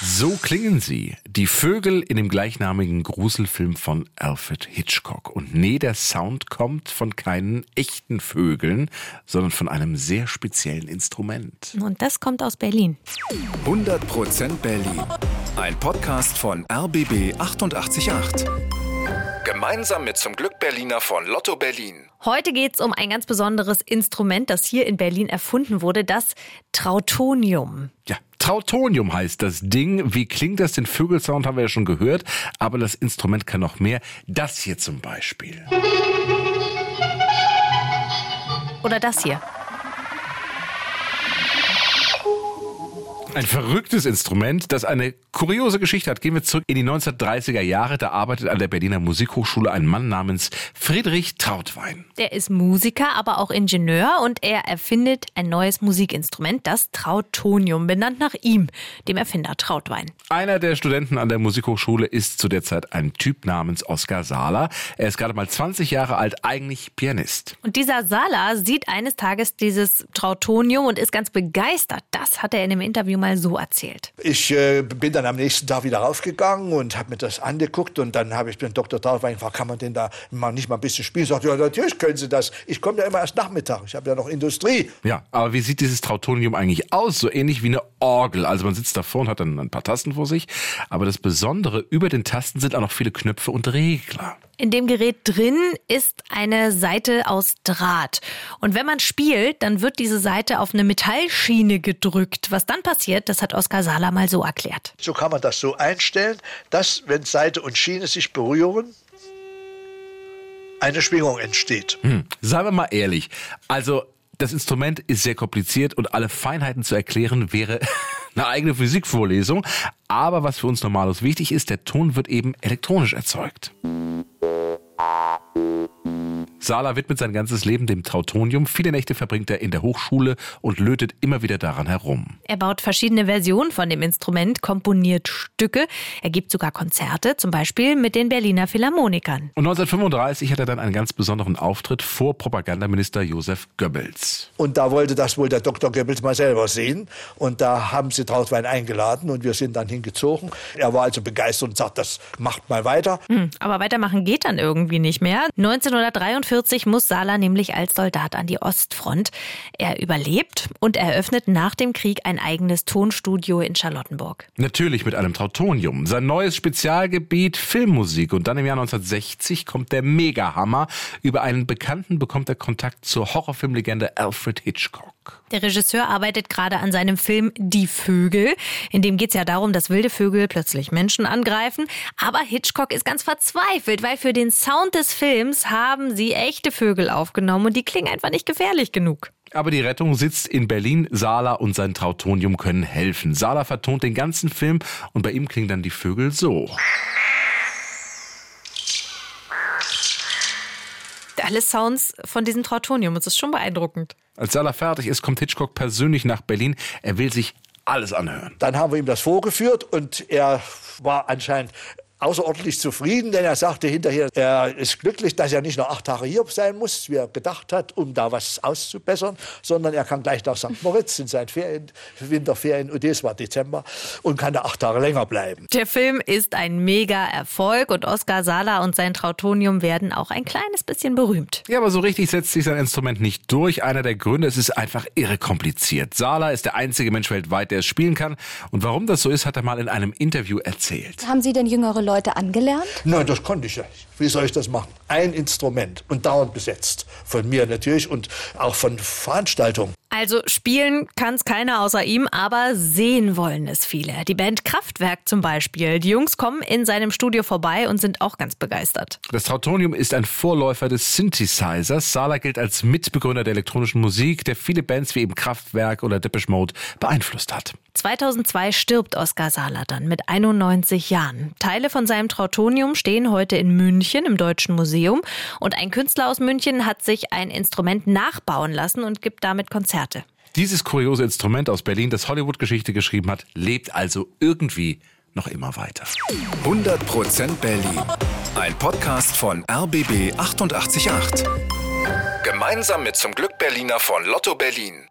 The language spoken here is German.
So klingen sie. Die Vögel in dem gleichnamigen Gruselfilm von Alfred Hitchcock. Und nee, der Sound kommt von keinen echten Vögeln, sondern von einem sehr speziellen Instrument. Und das kommt aus Berlin. 100% Berlin. Ein Podcast von RBB 888. Gemeinsam mit zum Glück Berliner von Lotto Berlin. Heute geht es um ein ganz besonderes Instrument, das hier in Berlin erfunden wurde, das Trautonium. Ja, Trautonium heißt das Ding. Wie klingt das? Den Vögelsound haben wir ja schon gehört, aber das Instrument kann noch mehr. Das hier zum Beispiel. Oder das hier. Ein verrücktes Instrument, das eine kuriose Geschichte hat. Gehen wir zurück in die 1930er Jahre. Da arbeitet an der Berliner Musikhochschule ein Mann namens Friedrich Trautwein. Der ist Musiker, aber auch Ingenieur und er erfindet ein neues Musikinstrument, das Trautonium, benannt nach ihm, dem Erfinder Trautwein. Einer der Studenten an der Musikhochschule ist zu der Zeit ein Typ namens Oskar Sala. Er ist gerade mal 20 Jahre alt, eigentlich Pianist. Und dieser Sala sieht eines Tages dieses Trautonium und ist ganz begeistert. Das hat er in einem Interview mal so erzählt. Ich äh, bin dann am nächsten Tag wieder raufgegangen und habe mir das angeguckt und dann habe ich den Dr. Trautwein gefragt, kann man denn da mal nicht mal ein bisschen spielen? Sagt, ja, natürlich können Sie das. Ich komme ja immer erst Nachmittag. Ich habe ja noch Industrie. Ja, aber wie sieht dieses Trautonium eigentlich aus? So ähnlich wie eine Orgel. Also man sitzt davor und hat dann ein paar Tasten vor sich. Aber das Besondere, über den Tasten sind auch noch viele Knöpfe und Regler. In dem Gerät drin ist eine Seite aus Draht. Und wenn man spielt, dann wird diese Seite auf eine Metallschiene gedrückt. Was dann passiert, das hat Oskar Sala mal so erklärt. So kann man das so einstellen, dass, wenn Seite und Schiene sich berühren, eine Schwingung entsteht. Hm. Seien wir mal ehrlich. Also das Instrument ist sehr kompliziert und alle Feinheiten zu erklären wäre eine eigene Physikvorlesung. Aber was für uns normalos wichtig ist, der Ton wird eben elektronisch erzeugt. Ah. Sala widmet sein ganzes Leben dem Trautonium. Viele Nächte verbringt er in der Hochschule und lötet immer wieder daran herum. Er baut verschiedene Versionen von dem Instrument, komponiert Stücke. Er gibt sogar Konzerte, zum Beispiel mit den Berliner Philharmonikern. Und 1935 hat er dann einen ganz besonderen Auftritt vor Propagandaminister Josef Goebbels. Und da wollte das wohl der Dr. Goebbels mal selber sehen. Und da haben sie Trautwein eingeladen und wir sind dann hingezogen. Er war also begeistert und sagt, das macht mal weiter. Hm, aber weitermachen geht dann irgendwie nicht mehr. 1943 1945 muss Sala nämlich als Soldat an die Ostfront. Er überlebt und eröffnet nach dem Krieg ein eigenes Tonstudio in Charlottenburg. Natürlich mit einem Trautonium. Sein neues Spezialgebiet Filmmusik. Und dann im Jahr 1960 kommt der Megahammer. Über einen Bekannten bekommt er Kontakt zur Horrorfilmlegende Alfred Hitchcock. Der Regisseur arbeitet gerade an seinem Film Die Vögel. In dem geht es ja darum, dass wilde Vögel plötzlich Menschen angreifen. Aber Hitchcock ist ganz verzweifelt, weil für den Sound des Films haben sie echte Vögel aufgenommen und die klingen einfach nicht gefährlich genug. Aber die Rettung sitzt in Berlin. Sala und sein Trautonium können helfen. Sala vertont den ganzen Film und bei ihm klingen dann die Vögel so. Alle Sounds von diesem Trautonium. Das ist schon beeindruckend. Als Sala fertig ist, kommt Hitchcock persönlich nach Berlin. Er will sich alles anhören. Dann haben wir ihm das vorgeführt und er war anscheinend außerordentlich zufrieden, denn er sagte hinterher, er ist glücklich, dass er nicht noch acht Tage hier sein muss, wie er gedacht hat, um da was auszubessern, sondern er kann gleich nach St. Moritz in seinen Ferien, Winterferien, und das war Dezember, und kann da acht Tage länger bleiben. Der Film ist ein Mega-Erfolg und Oskar Sala und sein Trautonium werden auch ein kleines bisschen berühmt. Ja, aber so richtig setzt sich sein Instrument nicht durch. Einer der Gründe, es ist einfach irre kompliziert. Sala ist der einzige Mensch weltweit, der es spielen kann. Und warum das so ist, hat er mal in einem Interview erzählt. Haben Sie denn jüngere Leute Leute angelernt? Nein, das konnte ich ja nicht. Wie soll ich das machen? Ein Instrument und dauernd besetzt. Von mir natürlich und auch von Veranstaltungen. Also spielen kann es keiner außer ihm, aber sehen wollen es viele. Die Band Kraftwerk zum Beispiel. Die Jungs kommen in seinem Studio vorbei und sind auch ganz begeistert. Das Trautonium ist ein Vorläufer des Synthesizers. Sala gilt als Mitbegründer der elektronischen Musik, der viele Bands wie eben Kraftwerk oder Depeche Mode beeinflusst hat. 2002 stirbt Oskar Sala dann mit 91 Jahren. Teile von seinem Trautonium stehen heute in München im Deutschen Museum und ein Künstler aus München hat sich ein Instrument nachbauen lassen und gibt damit Konzerte. Dieses kuriose Instrument aus Berlin, das Hollywood-Geschichte geschrieben hat, lebt also irgendwie noch immer weiter. 100% Berlin. Ein Podcast von RBB 888. Gemeinsam mit zum Glück Berliner von Lotto Berlin.